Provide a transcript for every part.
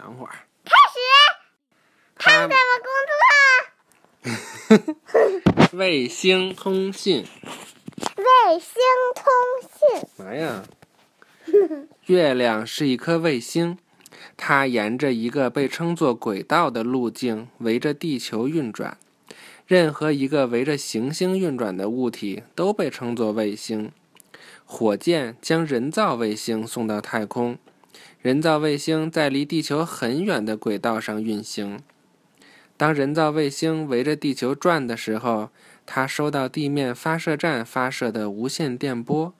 等会儿。开始，他怎么工作？卫星通信。卫星通信。嘛呀？月亮是一颗卫星，它沿着一个被称作轨道的路径围着地球运转。任何一个围着行星运转的物体都被称作卫星。火箭将人造卫星送到太空，人造卫星在离地球很远的轨道上运行。当人造卫星围着地球转的时候，它收到地面发射站发射的无线电波。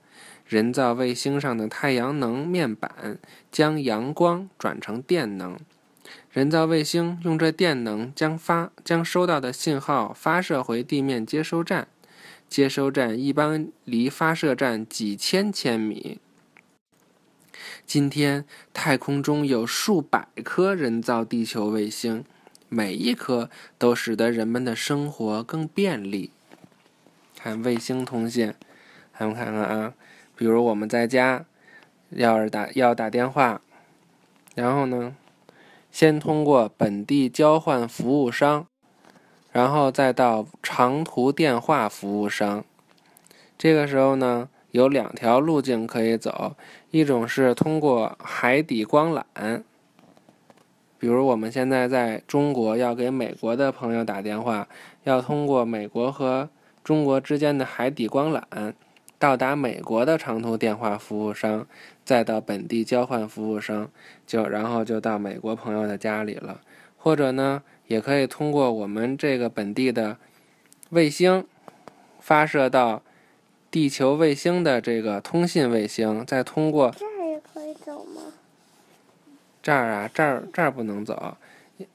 人造卫星上的太阳能面板将阳光转成电能。人造卫星用这电能将发将收到的信号发射回地面接收站。接收站一般离发射站几千千米。今天，太空中有数百颗人造地球卫星，每一颗都使得人们的生活更便利。看卫星通信，咱们看看啊，比如我们在家要是打要打电话，然后呢，先通过本地交换服务商。然后再到长途电话服务商，这个时候呢，有两条路径可以走，一种是通过海底光缆，比如我们现在在中国要给美国的朋友打电话，要通过美国和中国之间的海底光缆，到达美国的长途电话服务商，再到本地交换服务商，就然后就到美国朋友的家里了，或者呢？也可以通过我们这个本地的卫星发射到地球卫星的这个通信卫星，再通过这儿也可以走吗？这儿啊，这儿这儿不能走，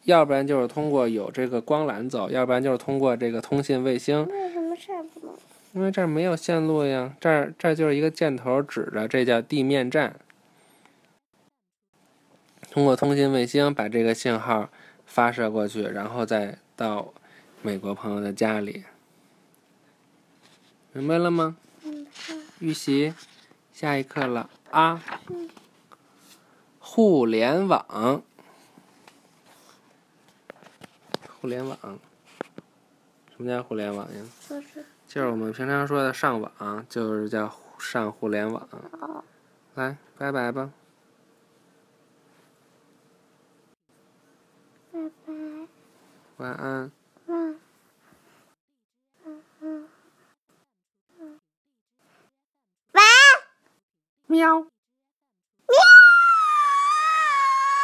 要不然就是通过有这个光缆走，要不然就是通过这个通信卫星。为什么这儿不能？因为这儿没有线路呀，这儿这儿就是一个箭头指着，这叫地面站。通过通信卫星把这个信号。发射过去，然后再到美国朋友的家里，明白了吗？预习，下一课了啊！互联网，互联网，什么叫互联网呀？就是就是我们平常说的上网，就是叫上互联网。来，拜拜吧。拜拜晚安。Meow.